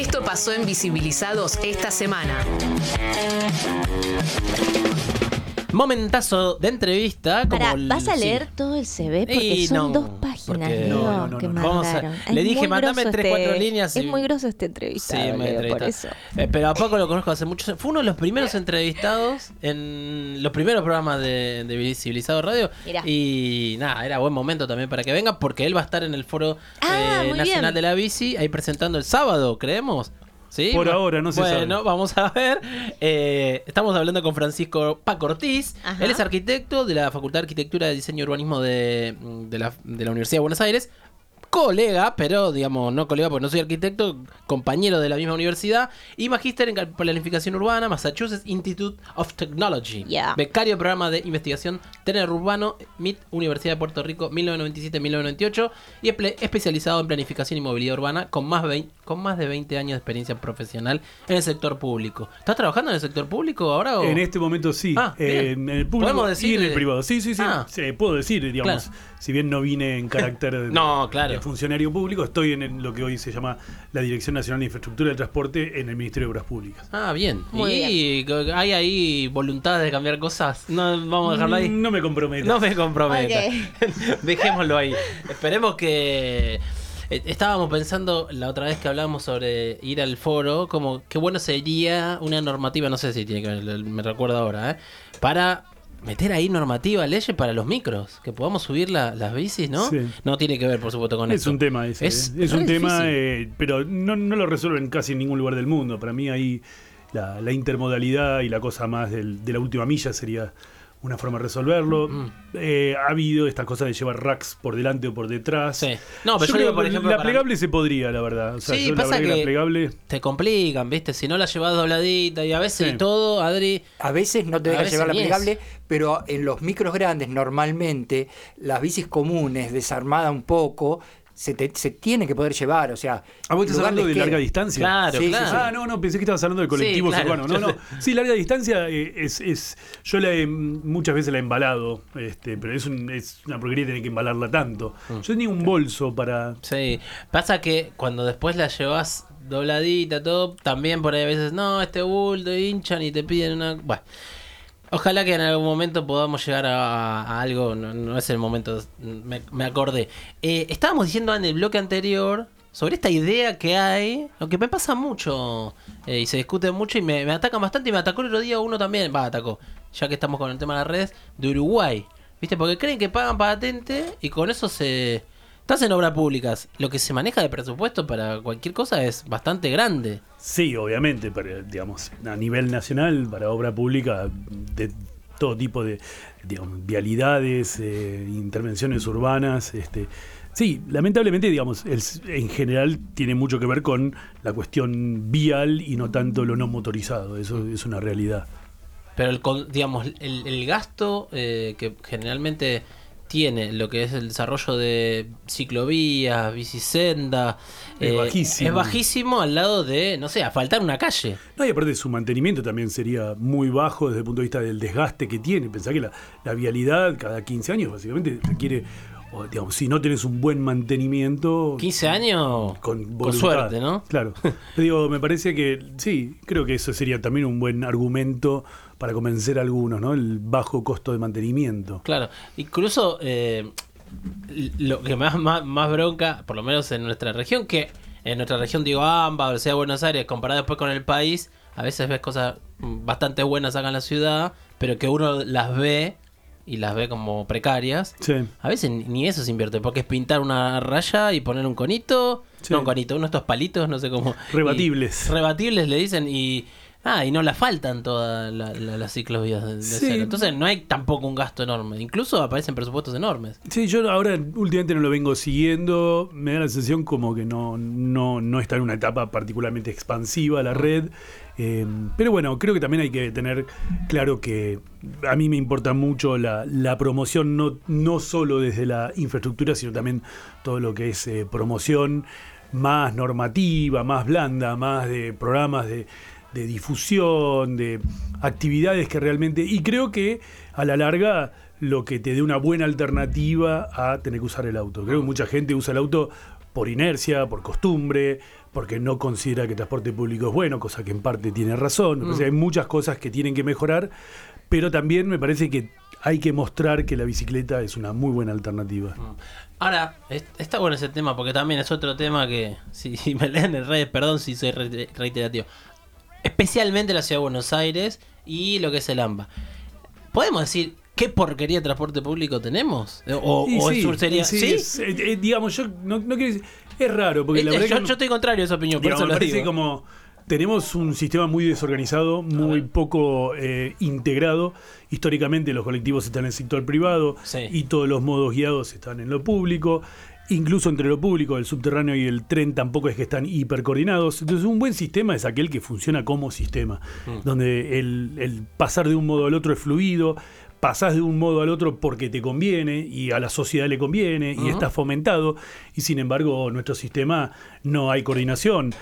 Esto pasó en Visibilizados esta semana. Momentazo de entrevista. Como Pará, el- ¿vas a sí. leer todo el CV? Porque Y son no, dos páginas, No, no, que a- le dije, mandame tres, cuatro líneas Es muy grosso este Sí, entrevistado, me Leo, por eso. Eh, pero a Paco lo conozco hace mucho. Fue uno de los primeros entrevistados en los primeros programas de, de Visibilizado Radio. Mirá. Y nada, era buen momento también para que venga, porque él va a estar en el foro Ah, eh, nacional bien. de la bici, ahí presentando el sábado, creemos. ¿Sí? Por ahora, no se Bueno, sabe. vamos a ver. Eh, estamos hablando con Francisco Paco Ortiz. Ajá. Él es arquitecto de la Facultad de Arquitectura, Diseño y Urbanismo de, de la, de la Universidad de Buenos Aires. Colega, pero digamos, no colega porque no soy arquitecto, compañero de la misma universidad. Y magíster en planificación urbana, Massachusetts Institute of Technology. Yeah. Becario programa de investigación Tener Urbano, MIT, Universidad de Puerto Rico, 1997-1998. Y espe- especializado en planificación y movilidad urbana con más, con más de 20 años de experiencia profesional en el sector público. ¿Estás trabajando en el sector público ahora? O? En este momento sí. Ah, Eh, en el público Podemos decir y en el privado. Sí, sí, sí. Ah. Sí, puedo decir, digamos. Claro. Si bien no vine en carácter de, No, claro. Funcionario público, estoy en el- lo que hoy se llama la Dirección Nacional de Infraestructura del Transporte en el Ministerio de Obras Públicas. Ah, bien. Muy y hay ahí voluntad de cambiar cosas. No, vamos a dejarlo ahí. No me comprometo. No me comprometa. Dejémoslo ahí. Esperemos que. eh, Estábamos pensando la otra vez que hablábamos sobre ir al foro, como qué bueno sería una normativa, no sé si tiene que ver, me recuerdo ahora, ¿eh? para meter ahí normativa, leyes para los micros, que podamos subir la- las bicis, ¿no? Sí. No tiene que ver, por supuesto, con Es esto. un tema ese. Es Es, es un tema, eh, pero no, no lo resuelven casi en ningún lugar del mundo. Para mí ahí la, la intermodalidad y la cosa más del- de la última milla sería una forma de resolverlo. Mm. Eh, ha habido estas cosas de llevar racks por delante o por detrás. Sí. No, pero yo creo digo, por que ejemplo, la para- plegable se podría, la verdad. O sea, Sí, yo la pasa verdad que, que- la plegable... Te complican, ¿viste? Si no la llevas dobladita y a veces Sí. y todo, Adri. A veces no te A deja veces llevar la es. plegable, pero en los micros grandes normalmente las bicis comunes, desarmada un poco, se, te- se tiene que poder llevar. O sea, Ah, vos estás hablando de larga distancia. Claro, Sí, sí, claro. sí. Ah, no, no, pensé que estabas hablando de colectivos Sí, claro. urbanos. No, no. Sí, larga distancia eh, es, es. Yo la he- muchas veces la he embalado, este, pero es, un- es una porquería tener que embalarla tanto. Mm. Yo tenía un bolso para. Sí, pasa que cuando después la llevas dobladita, todo, también por ahí a veces, no, este bulto hinchan y te piden una... Bueno, ojalá que en algún momento podamos llegar a, algo, no, es el momento, me, me acordé. Eh, estábamos diciendo en el bloque anterior sobre esta idea que hay, lo que me pasa mucho eh, y se discute mucho y me, me atacan bastante y me atacó el otro día uno también, va, atacó, ya que estamos con el tema de las redes, de Uruguay. ¿Viste? Porque creen que pagan patente y con eso se... Estás en obras públicas. Lo que se maneja de presupuesto para cualquier cosa es bastante grande. Sí, obviamente, para, digamos, a nivel nacional, para obra pública, de todo tipo de digamos, vialidades, eh, intervenciones urbanas. Este, sí, lamentablemente, digamos, el- en general tiene mucho que ver con la cuestión vial y no tanto lo no motorizado. Eso es una realidad. Pero el, digamos, el, el gasto eh, que generalmente tiene lo que es el desarrollo de ciclovías, bicisenda, Es bajísimo. es bajísimo al lado de, no sé, asfaltar una calle. No, y aparte su mantenimiento también sería muy bajo desde el punto de vista del desgaste que tiene. Pensá que la, la vialidad cada 15 años básicamente requiere, o, digamos, si no tenés un buen mantenimiento... 15 años con, con suerte, ¿no? Claro. Digo, me parece que sí, creo que eso sería también un buen argumento para convencer a algunos, ¿no? El bajo costo de mantenimiento. Claro, incluso eh, lo que más, más, más bronca, por lo menos en nuestra región, que en nuestra región digo AMBA, o sea Buenos Aires, comparado después con el país, a veces ves cosas bastante buenas acá en la ciudad, pero que uno las ve y las ve como precarias. Sí. A veces ni- eso se invierte, porque es pintar una raya y poner un conito, Sí. no un conito, uno de estos palitos, no sé cómo. Rebatibles. y- rebatibles le dicen y. Ah, y no la faltan todas la- la- las ciclovías de, de Sí. cero. Entonces no hay tampoco un gasto enorme. Incluso aparecen presupuestos enormes. Sí, yo ahora últimamente no lo vengo siguiendo, me da la sensación como que no, no, no está en una etapa particularmente expansiva la red, eh, pero bueno, creo que también hay que tener claro que a mí me importa mucho la, la promoción, no, no solo desde la infraestructura, sino también todo lo que es eh, promoción más normativa, más blanda, más de programas de, de difusión, de actividades que realmente... Y creo que a la larga lo que te dé una buena alternativa a tener que usar el auto. Creo que mucha gente usa el auto por inercia, por costumbre, porque no considera que el transporte público es bueno, cosa que en parte tiene razón. O sea, hay muchas cosas que tienen que mejorar, pero también me parece que hay que mostrar que la bicicleta es una muy buena alternativa. Ahora, es- está bueno ese tema porque también es otro tema que, si, me leen en redes, perdón si soy re- reiterativo, especialmente la ciudad de Buenos Aires y lo que es el AMBA. ¿Podemos decir qué porquería de transporte público tenemos? O, Y o sí, sería... sí, ¿Sí? es- eh, eh, digamos, yo no, no quiero decir- Es raro, porque la Eh, verdad yo, que yo estoy contrario a esa opinión, por Digamos, eso me parece digo. como tenemos un sistema muy desorganizado, muy poco eh, integrado. Históricamente los colectivos están en el sector privado Sí. y todos los modos guiados están en lo público. Incluso entre lo público, el subterráneo y el tren tampoco es que están hipercoordinados. Entonces un buen sistema es aquel que funciona como sistema, donde el, el pasar de un modo al otro es fluido, pasás de un modo al otro porque te conviene y a la sociedad le conviene y está fomentado y sin embargo nuestro sistema no hay coordinación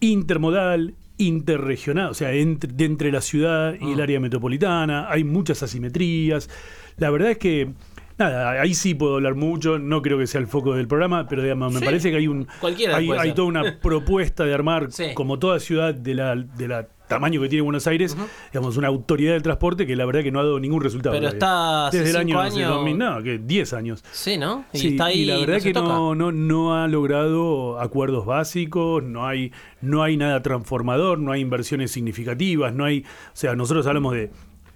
intermodal, interregional, o sea, entre, de entre la ciudad y el área metropolitana, hay muchas asimetrías. La verdad es que, nada, ahí sí puedo hablar mucho, no creo que sea el foco del programa, pero digamos, me Sí, parece que hay un cualquiera hay, hay toda una propuesta de armar, Sí. como toda ciudad de la, de la tamaño que tiene Buenos Aires, digamos, una autoridad del transporte que la verdad que no ha dado ningún resultado. Pero está desde el año, años- 2000, no, que 10 años. Sí, ¿no? Y Sí, está ahí y la verdad no que no, no, no ha logrado acuerdos básicos, no hay, no hay nada transformador, no hay inversiones significativas, no hay, o sea, nosotros hablamos de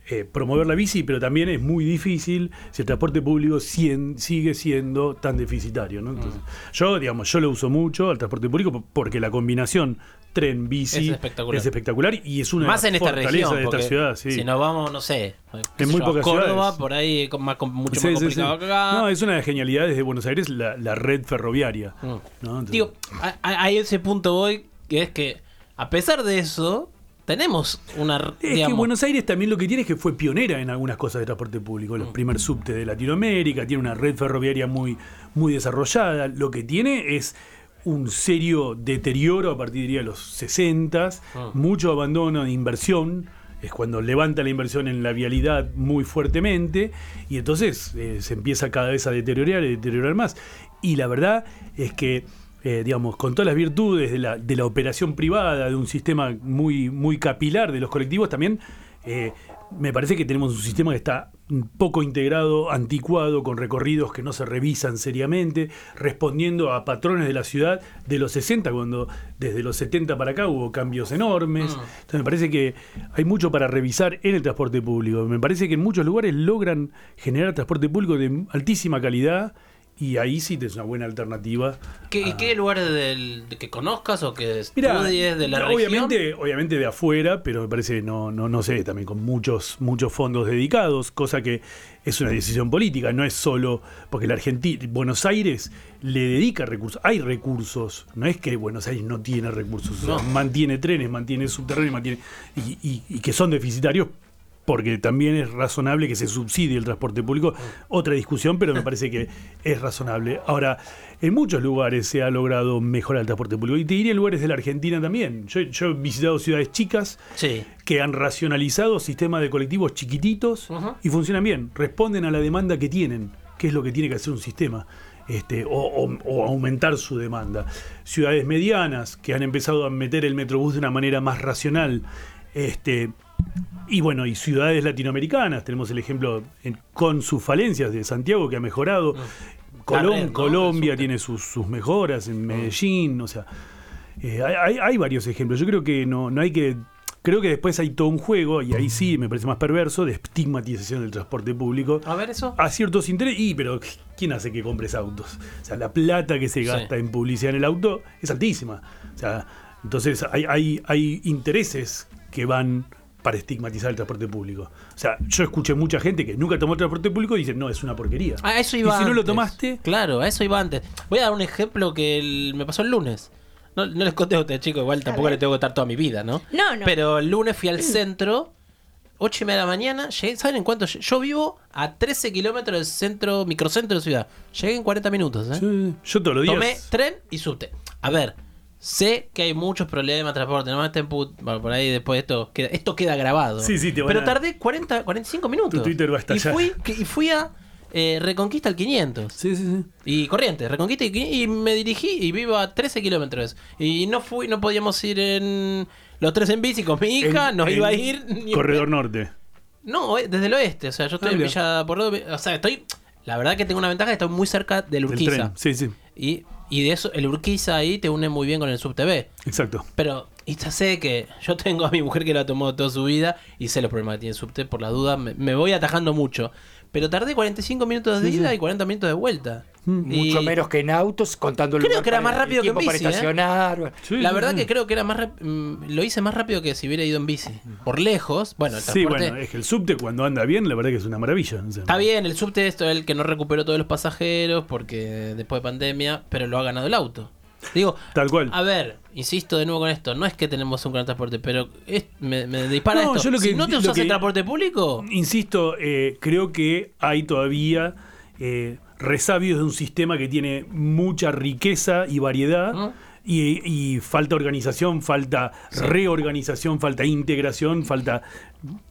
eh, promover la bici, pero también es muy difícil si el transporte público sigue siendo tan deficitario. ¿no? Entonces, Mm. Yo, digamos, yo lo uso mucho al transporte público po- porque la combinación tren-bici Es espectacular. es espectacular y es una Más en esta región, de esta ciudad. Sí. si nos vamos, no sé, En muy yo, pocas Córdoba, ciudades. por ahí es más, mucho Sí, más sí, sí. complicado que acá. No, es una de las genialidades de Buenos Aires, la, la red ferroviaria. Mm. ¿no? Entonces- Digo, a- a ese punto voy, que es que a pesar de eso, tenemos una... Es que Buenos Aires también lo que tiene es que fue pionera en algunas cosas de transporte público. Mm. Los primer subte de Latinoamérica, tiene una red ferroviaria muy, muy desarrollada. Lo que tiene es un serio deterioro a partir diría, de los 60, Ah. mucho abandono de inversión. Es cuando levanta la inversión en la vialidad muy fuertemente y entonces eh, se empieza cada vez a deteriorar y deteriorar más. Y la verdad es que eh, digamos, con todas las virtudes de la, de la operación privada, de un sistema muy, muy capilar de los colectivos, también eh, me parece que tenemos un sistema que está poco integrado, anticuado, con recorridos que no se revisan seriamente, respondiendo a patrones de la ciudad de los 60, cuando desde los 70 para acá hubo cambios enormes. Entonces me parece que hay mucho para revisar en el transporte público. Me parece que en muchos lugares logran generar transporte público de altísima calidad. Y ahí sí te es una buena alternativa. ¿Qué, a- ¿Qué lugares del, de que conozcas o que estudies de la obviamente, región? obviamente de afuera, pero me parece que no, no, no sé, también con muchos, muchos fondos dedicados, cosa que es una decisión política, no es solo porque la Argentina, Buenos Aires le dedica recursos, hay recursos, no es que Buenos Aires no tiene recursos, o sea, No. mantiene trenes, mantiene subterráneos, mantiene y, y- y que son deficitarios porque también es razonable que se subsidie el transporte público. Otra discusión, pero me parece que es razonable. Ahora, en muchos lugares se ha logrado mejorar el transporte público. Y te diría en lugares de la Argentina también. Yo, yo he visitado ciudades chicas Sí. que han racionalizado sistemas de colectivos chiquititos y funcionan bien. Responden a la demanda que tienen, que es lo que tiene que hacer un sistema. Este, o, o- o aumentar su demanda. Ciudades medianas que han empezado a meter el metrobús de una manera más racional. Este, y bueno, y ciudades latinoamericanas, tenemos el ejemplo en- con sus falencias de Santiago que ha mejorado. Colom- La red, ¿no? Colombia tiene sus, sus mejoras, en Medellín, o sea, eh, hay, hay- varios ejemplos. Yo creo que no, no hay que. Creo que después hay todo un juego, y ahí sí me parece más perverso, de estigmatización del transporte público. A ver eso. A ciertos intereses. Y, pero ¿quién hace que compres autos? O sea, la plata que se Sí. gasta en publicidad en el auto es altísima. O sea, entonces hay, hay, hay intereses que van para estigmatizar el transporte público. O sea, yo escuché mucha gente que nunca tomó el transporte público y dicen, no, es una porquería. A eso y iba si no lo tomaste, Claro, a eso iba antes. Voy a dar un ejemplo que el- me pasó el lunes. No, no les conté a ustedes, chicos, igual tampoco les tengo que contar toda mi vida, ¿no? No, no. Pero el lunes fui al centro, 8 y media de la mañana, llegué, ¿saben en cuánto? Yo vivo a 13 kilómetros del centro, microcentro de ciudad. Llegué en 40 minutos, ¿eh? sí, yo todos los días... Tomé tren y subte. A ver, sé que hay muchos problemas de transporte, no me estén put- bueno, por ahí después de esto queda, esto queda grabado. Sí, sí, te van Pero a- tardé 40, 45 minutos. Tu Twitter va a y fui, que- y fui a eh, Reconquista el 500. Sí, sí, sí. Y Corrientes, Reconquista y, 500, y me dirigí y vivo a 13 kilómetros. Y no fui, no podíamos ir en los tres en bici con mi hija, En- nos en iba a ir. ni Corredor. Norte. No, eh, desde el oeste, o sea, yo estoy Ah, en mira. Villa por O sea, estoy. La verdad que tengo una ventaja, estoy muy cerca del Del Urquiza. tren. Sí, sí. Y, y de eso, el Urquiza ahí te une muy bien con el SubTV. Exacto. Pero, y ya sé que yo tengo a mi mujer que lo ha tomado toda su vida y sé los problemas que tiene el subte, por la duda me, me voy atajando mucho. Pero tardé 45 minutos de ida y 40 minutos de vuelta. Y Mucho menos que en autos, contando el Creo que era más rápido que en para bici, ¿eh? estacionar. Sí, La verdad sí. que creo que era más rap- mm, lo hice más rápido que si hubiera ido en bici. Por lejos, bueno, el Sí, bueno, es que el subte cuando anda bien, la verdad que es una maravilla. o sea, Está bien, el subte esto es el que no recuperó todos los pasajeros porque después de pandemia, pero lo ha ganado el auto. Digo, Tal cual. a ver, insisto de nuevo con esto, no es que tenemos un gran transporte, pero es- me, me dispara No, esto. yo lo si que- no te usas que- el transporte público, Insisto, eh, creo que hay todavía eh, resabios de un sistema que tiene mucha riqueza y variedad. ¿Mm? Y, y falta organización, falta reorganización, falta integración, falta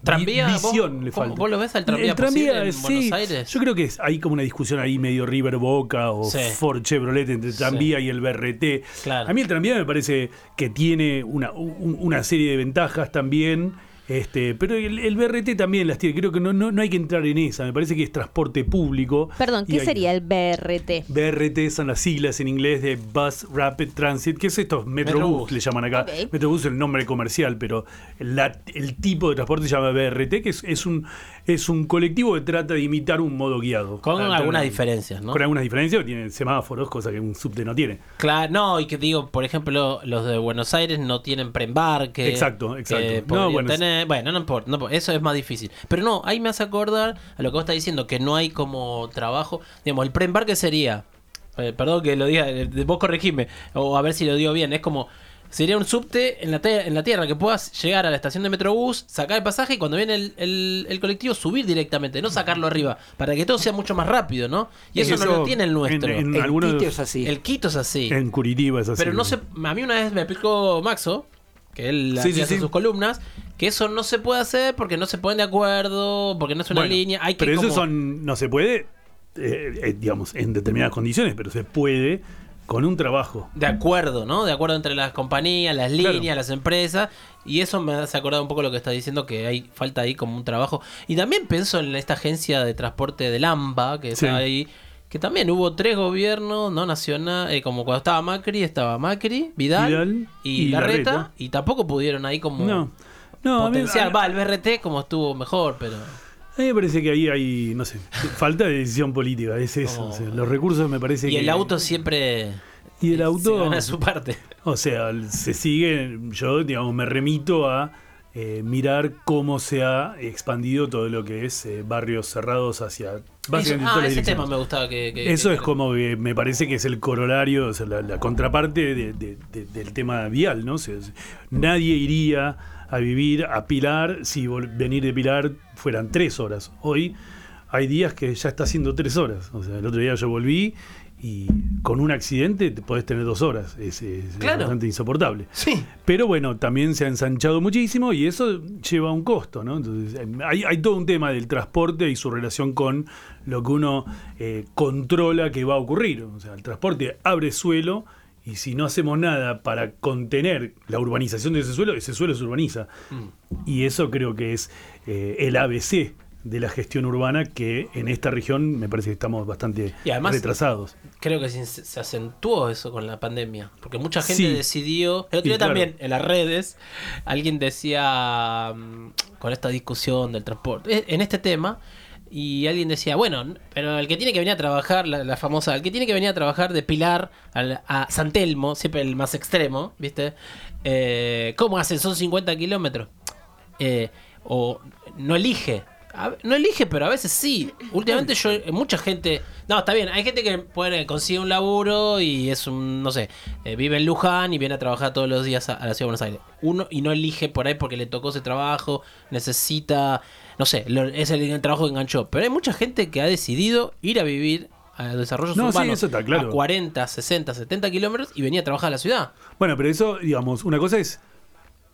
¿Tranvía? visión. ¿Vos- le falta. vos lo ves al tranvía posible en sí. Buenos Aires? Yo creo que es- hay como una discusión ahí medio River Boca o Sí. Ford Chevrolet entre el tranvía y el BRT. Claro. A mí el tranvía me parece que tiene una, un- una serie de ventajas también. Este, pero el, el BRT también las tiene. Creo que no, no, no hay que entrar en esa. Me parece que es transporte público. Perdón, ¿qué hay- sería el BRT? BRT son las siglas en inglés de Bus Rapid Transit, que es estos Metrobús, Metrobús. le llaman acá. Ok. Metrobús es el nombre comercial, pero la- el tipo de transporte se llama BRT, que es, es un, es un colectivo que trata de imitar un modo guiado. con Ah, algunas diferencias, ¿no? Con algunas diferencias, tiene semáforos, cosa que un subte no tiene. Claro, no, y que digo, por ejemplo, los de Buenos Aires no tienen preembarque. Exacto, exacto. que No, bueno, tener- bueno, no importa, no eso es más difícil. Pero no, ahí me hace acordar a lo que vos estás diciendo, que no hay como trabajo. Digamos, el preembarque sería, eh, perdón que lo diga, eh, vos corregime, o a ver si lo digo bien, es como... Sería un subte en la, en la tierra que puedas llegar a la estación de Metrobús, sacar el pasaje y cuando viene el, el- el colectivo subir directamente, no sacarlo arriba, para que todo sea mucho más rápido, ¿no? Y eso, no lo tiene el nuestro. En, en En algunos- Quito es así. El Quito es así. en Curitiba es así. Pero no sé, a mí una vez me explicó Maxo, que él Sí, aquí sí, hace sí. sus columnas, que eso no se puede hacer porque no se ponen de acuerdo, porque no es una Bueno, línea. Hay que pero eso son, no se puede, eh, eh, digamos, en determinadas condiciones, pero se puede con un trabajo. De acuerdo, ¿no? De acuerdo entre las compañías, las Claro. líneas, las empresas. Y eso me hace acordar un poco lo que está diciendo, que hay falta ahí como un trabajo. Y también pienso en esta agencia de transporte del AMBA, que Sí. está ahí. Que también hubo tres gobiernos, ¿no? Nacional, eh, como cuando estaba Macri, estaba Macri, Vidal, Vidal y, y Larreta, Larreta. y tampoco pudieron ahí como No. No, a mí- potenciar. a- Va, el BRT como estuvo mejor, pero... A mí me parece que ahí hay, no sé, falta de decisión política, es eso. Oh. o sea, los recursos me parece Y que... el auto siempre Y el se auto... gana su parte. O sea, se sigue, yo digamos, me remito a eh, mirar cómo se ha expandido todo lo que es eh, barrios cerrados hacia... Eso- básicamente ah, todas las ese tema me gustaba que... que- Eso que- es como que me parece que es el corolario, o sea, la, la contraparte de- de- de- del tema vial, ¿no? O sea, nadie iría a vivir a Pilar si venir de Pilar fueran tres horas. Hoy hay días que ya está haciendo tres horas. O sea, el otro día yo volví y con un accidente te podés tener dos horas. Es, es Claro. bastante insoportable. Sí. Pero bueno, también se ha ensanchado muchísimo y eso lleva un costo, ¿no? Entonces, eh, hay, hay todo un tema del transporte y su relación con lo que uno eh, controla que va a ocurrir. O sea, el transporte abre suelo y si no hacemos nada para contener la urbanización de ese suelo, ese suelo se urbaniza. Mm. Y eso creo que es eh, el ABC de la gestión urbana que en esta región me parece que estamos bastante Y además- retrasados. Creo que se, se acentuó eso con la pandemia. Porque mucha gente Sí. decidió. El otro Y día claro. también, en las redes, alguien decía. mm, Con esta discusión del transporte. eh, En este tema. Y alguien decía, bueno, pero el que tiene que venir a trabajar, la, la famosa, el que tiene que venir a trabajar de Pilar al- a San Telmo, siempre el más extremo, ¿viste? Eh, ¿Cómo hacen? Son 50 kilómetros. Eh, o no elige. No elige, pero a veces sí. Últimamente yo, mucha gente... No, está bien, hay gente que puede, consigue un laburo y es un, no sé, eh, vive en Luján y viene a trabajar todos los días a, a la ciudad de Buenos Aires. Uno y no elige por ahí porque le tocó ese trabajo, necesita, no sé, lo- es el, el trabajo que enganchó. Pero hay mucha gente que ha decidido ir a vivir a desarrollos No, sí, urbanos eso está claro. a 40, 60, 70 kilómetros y venía a trabajar a la ciudad. Bueno, pero eso, digamos, una cosa es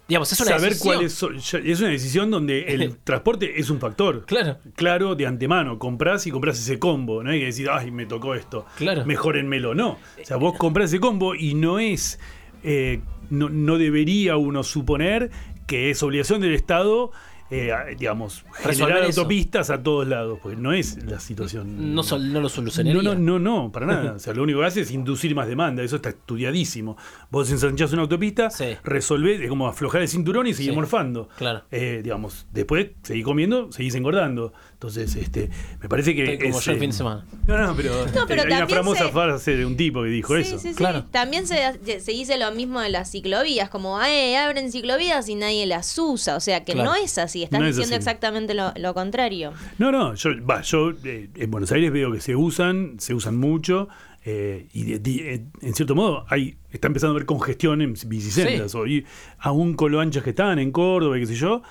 Digamos, es una saber decisión. cuál es. Es una decisión donde el transporte es un factor. Claro. Claro, de antemano. Comprás y comprás ese combo. No hay que decir, ay, me tocó esto. Claro. Mejórenmelo. No. O sea, vos comprás ese combo y no es. eh, no, no debería uno suponer que es obligación del Estado. Eh, digamos, generar eso. autopistas a todos lados, porque no es la situación. No, sol- no lo solucionaría. No, no, no, no, para nada. O sea, lo único que hace es inducir más demanda. Eso está estudiadísimo. Vos ensanchás una autopista, Sí. resolvés, es como aflojar el cinturón y seguir Sí. morfando. Claro. Eh, digamos, después seguís comiendo, seguís engordando. Entonces, este, me parece que. Como es, yo el eh, fin de semana. No, no, pero, No, pero hay una famosa se- frase de un tipo que dijo Sí, eso. sí, sí. Claro. También se, se dice lo mismo de las ciclovías, como eh, abren ciclovías y nadie las usa. O sea que Claro. no es así, estás No es diciendo así. exactamente lo, lo contrario. No, no, yo, va, yo eh, en Buenos Aires veo que se usan, se usan mucho. eh, y de- de- eh, en cierto modo hay está empezando a haber congestión en bicisendas. Sí. Hoy, aún con lo anchas que estaban en Córdoba y qué sé yo,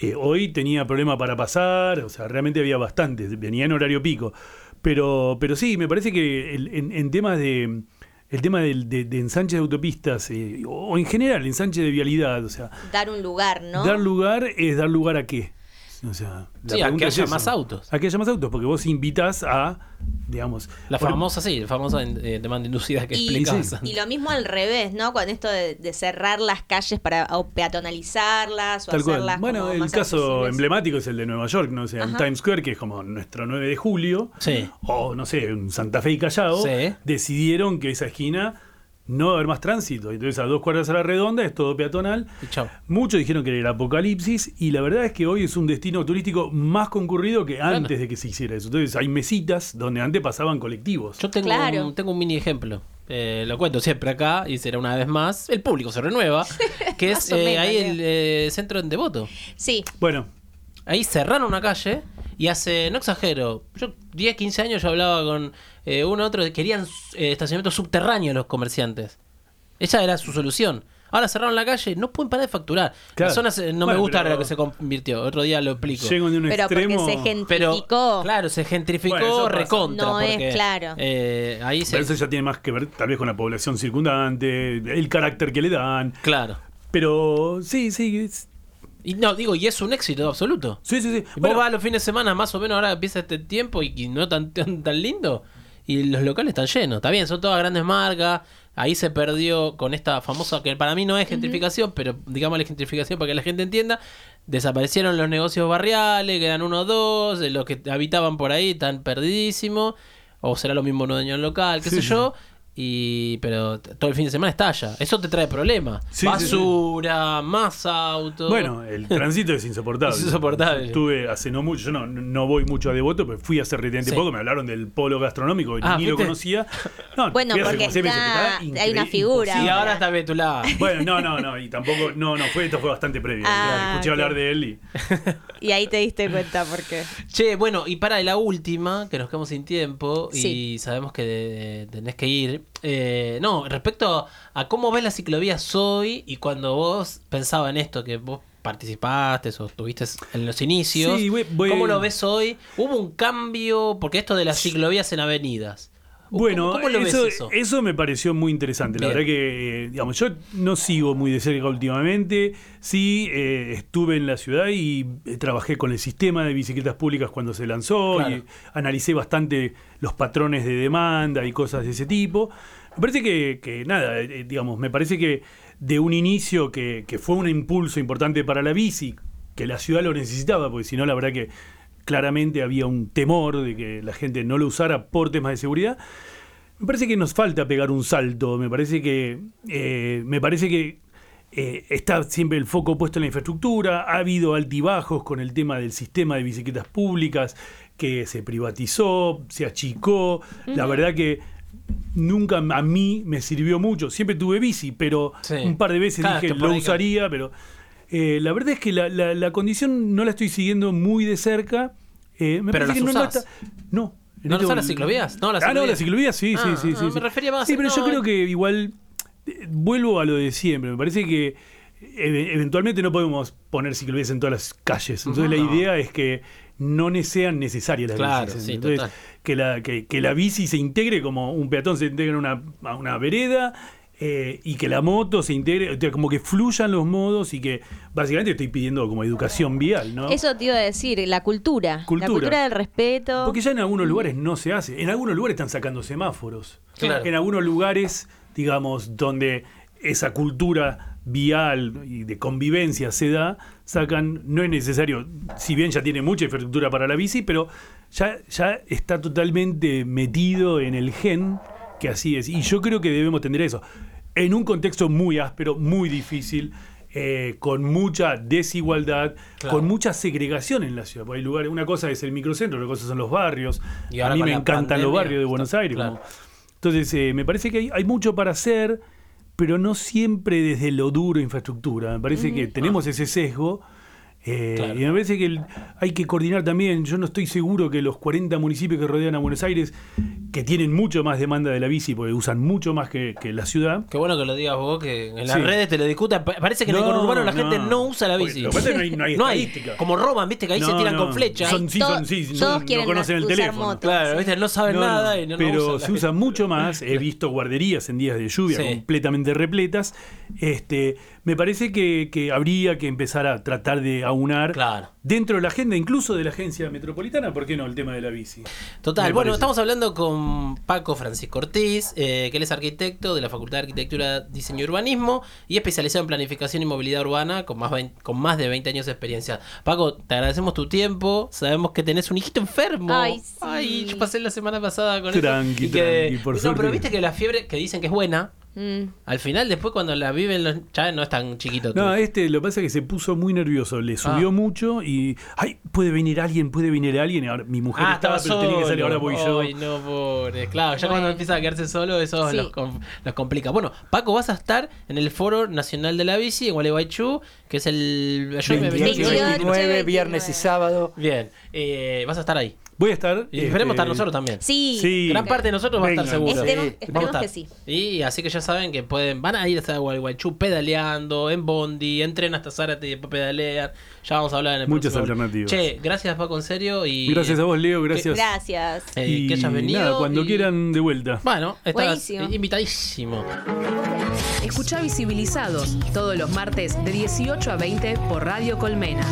eh, hoy tenía problema para pasar, o sea, realmente había bastantes, venía en horario pico. Pero, pero sí, me parece que el- en, en temas de. El tema del- de, de ensanche de autopistas, eh, o en general, ensanche de vialidad, o sea, Dar un lugar, ¿no? Dar lugar es dar lugar a qué. O sea, la Sí, a que es haya eso. más autos. A que haya más autos, porque vos invitas a, digamos. La por- famosa, sí, la famosa eh, demanda inducida que Y, explicabas sí. y lo mismo al revés, ¿no? Con esto de, de cerrar las calles para o peatonalizarlas o Tal cual. hacerlas Bueno, como el más caso accesibles. emblemático es el de Nueva York, no sé, en Ajá. Times Square, que es como nuestro 9 de julio, Sí. o no sé, en Santa Fe y Callao, Sí. decidieron que esa esquina no va a haber más tránsito. Entonces, a dos cuadras a la redonda es todo peatonal. Y chao. Muchos dijeron que era el apocalipsis y la verdad es que hoy es un destino turístico más concurrido que Claro. antes de que se hiciera eso. Entonces hay mesitas donde antes pasaban colectivos. Yo tengo, Claro. un, tengo un mini ejemplo. Eh, lo cuento siempre acá y será una vez más. El público se renueva. Que es eh, menos, ahí el eh, centro en Devoto. Sí, Bueno, Ahí cerraron una calle y hace, no exagero, yo 10, 15 años yo hablaba con eh, uno otro, querían eh, estacionamientos subterráneos los comerciantes. Esa era su solución. Ahora cerraron la calle, no pueden parar de facturar. Claro. La zona se- no me gusta lo que se convirtió. Otro día lo explico. llegan de un pero extremo. porque se Pero, gentrificó. claro, se gentrificó Bueno, recontra. No es claro. eh, ahí se. Pero eso ya tiene más que ver tal vez con la población circundante, el carácter que le dan. Claro. Pero sí, sí. es- Y no, digo, y es un éxito absoluto. sí, sí, sí. Y Bueno, Vos vas los fines de semana, más o menos ahora empieza este tiempo y, y no tan, tan, tan lindo. Y los locales están llenos. Está bien, son todas grandes marcas. Ahí se perdió con esta famosa, que para mí no es gentrificación, pero digámosle gentrificación para que la gente entienda. Desaparecieron los negocios barriales, quedan uno o dos. de Los que habitaban por ahí están perdidísimos. O será lo mismo un dueño local, qué Sí, sé sí. Y pero todo el fin de semana estalla. Eso te trae problemas. Sí, sí, Basura, más autos. Bueno, el tránsito es insoportable. Es insoportable. Estuve hace no mucho, yo no, no voy mucho a Devoto, pero fui hace relativamente Sí. poco, me hablaron del polo gastronómico, Ah, ni lo conocía. No, Bueno, porque meses, está- hay una figura y ahora está Betulá. Bueno, no, no, no, y tampoco, no, no, fue, esto fue bastante previo. Ah, Escuché hablar de él y. Y ahí te diste cuenta por qué. Che, bueno, y para la última, que nos quedamos sin tiempo y Sí. sabemos que de- tenés que ir. Eh, no, respecto a cómo ves las ciclovías hoy y cuando vos pensabas en esto, que vos participaste o estuviste en los inicios, Sí, voy- voy- ¿cómo lo ves hoy? ¿Hubo un cambio? Porque esto de las ciclovías en avenidas. Bueno, ¿Cómo, cómo lo eso, ves eso? eso me pareció muy interesante. La verdad que, eh, digamos, yo no sigo muy de cerca últimamente. Sí, eh, estuve en la ciudad y eh, trabajé con el sistema de bicicletas públicas cuando se lanzó Claro. y analicé bastante los patrones de demanda y cosas de ese tipo. Me parece que, que nada, eh, digamos, me parece que de un inicio que, que fue un impulso importante para la bici, que la ciudad lo necesitaba, porque si no, la verdad que claramente había un temor de que la gente no lo usara por temas de seguridad. Me parece que nos falta pegar un salto. Me parece que. eh, me parece que. eh, está siempre el foco puesto en la infraestructura. Ha habido altibajos con el tema del sistema de bicicletas públicas que se privatizó, se achicó. La verdad que nunca a mí me sirvió mucho. Siempre tuve bici, pero Sí. un par de veces Claro, dije lo usaría, pero eh, la verdad es que la, la- la condición no la estoy siguiendo muy de cerca. Eh, me Pero las que no, usás. está- no. en ¿No este usás las ciclovías? No, las ah, no, las ciclovías sí, Ah, sí, sí. ah, sí, me refería más Sí, a- pero yo creo que igual eh, vuelvo a lo de siempre. Me parece que eventualmente no podemos poner ciclovías en todas las calles. Entonces No. la idea es que no sean necesarias las Claro, bicis. sí, Entonces, total. que la, que, que la bici se integre como un peatón se integra a una, a una vereda eh, y que la moto se integre, o sea, como que fluyan los modos y que básicamente estoy pidiendo como educación vial, ¿no? Eso te iba a decir, la cultura. Cultura. La cultura del respeto. Porque ya en algunos lugares no se hace. En algunos lugares están sacando semáforos. Claro. En algunos lugares, digamos, donde esa cultura vial y de convivencia se da, sacan, no es necesario, si bien ya tiene mucha infraestructura para la bici, pero ya, ya está totalmente metido en el gen que así es. Y yo creo que debemos tener eso. En un contexto muy áspero, muy difícil, eh, con mucha desigualdad, Claro. con mucha segregación en la ciudad. Porque hay lugares, una cosa es el microcentro, otra cosa son los barrios. Y A mí me encantan los barrios de Buenos está- Aires. claro. como- Entonces, eh, me parece que hay, hay mucho para hacer, pero no siempre desde lo duro infraestructura. Me parece que tenemos ese sesgo. Eh, Claro. Y me parece que el- hay que coordinar también. Yo no estoy seguro que los 40 municipios que rodean a Buenos Aires, que tienen mucho más demanda de la bici, porque usan mucho más que, que la ciudad. Qué bueno que lo digas vos, que en las Sí. redes te lo discutan. Pa- Parece que en el No, conurbano la gente no. no usa la Porque bici. lo que pasa es que no hay- no hay. Como roban, viste, que ahí se No, tiran no. con flechas. Son, sí, Todos- son, sí, todos no, no quieren conocen el usar teléfono. Claro, viste, no saben No, no, nada y no, no pero usan se usa mucho más. He visto guarderías en días de lluvia Sí. completamente repletas. Este, me parece que, que habría que empezar a tratar de aunar Claro. dentro de la agenda, incluso de la agencia metropolitana, ¿por qué no? El tema de la bici. Total, bueno, parece. estamos hablando con Paco Francisco Ortiz, eh, que él es arquitecto de la Facultad de Arquitectura, Diseño y Urbanismo y especializado en planificación y movilidad urbana con más, vein- con más de 20 años de experiencia. Paco, te agradecemos tu tiempo, sabemos que tenés un hijito enfermo. Ay, sí. Ay, yo pasé la semana pasada con Tranqui, eso. y que- tranqui, por no, suerte. pero viste que la fiebre que dicen que es buena, Mm. al final después cuando la viven los ya no es tan chiquito. tú. No, este, lo que pasa es que se puso muy nervioso, le subió Ah. mucho y, ay, puede venir alguien, puede venir alguien. y Ahora, mi mujer Ah, estaba, estaba pero tenía que salir, solo. ahora voy yo. Ay, no, pobre. Claro, ya Bueno. cuando empieza a quedarse solo, eso Sí. los, com- los complica. Bueno, Paco, vas a estar en el Foro Nacional de la Bici en Gualeguaychú, que es el. ayúdame, 28, 28, 29, viernes y 29. sábado. Bien, eh, vas a estar ahí. Voy a estar. Y esperemos este, estar nosotros también. Sí. Sí. Gran parte de nosotros va a estar seguro. Esperemos, Sí. esperemos que sí. Y así que ya saben que pueden, van a ir hasta Gualeguaychú pedaleando, en bondi, en tren hasta Zárate y después pedalear. Ya vamos a hablar en el Muchas próximo- alternativas. Che, gracias Paco, en serio. Y, Gracias a vos, Leo, gracias. Gracias. eh, Y que hayas venido. nada, cuando y- quieran, de vuelta. Bueno, estás Buenísimo. invitadísimo. Escucha Visibilizados todos los martes de 18 a 20 por Radio Colmena.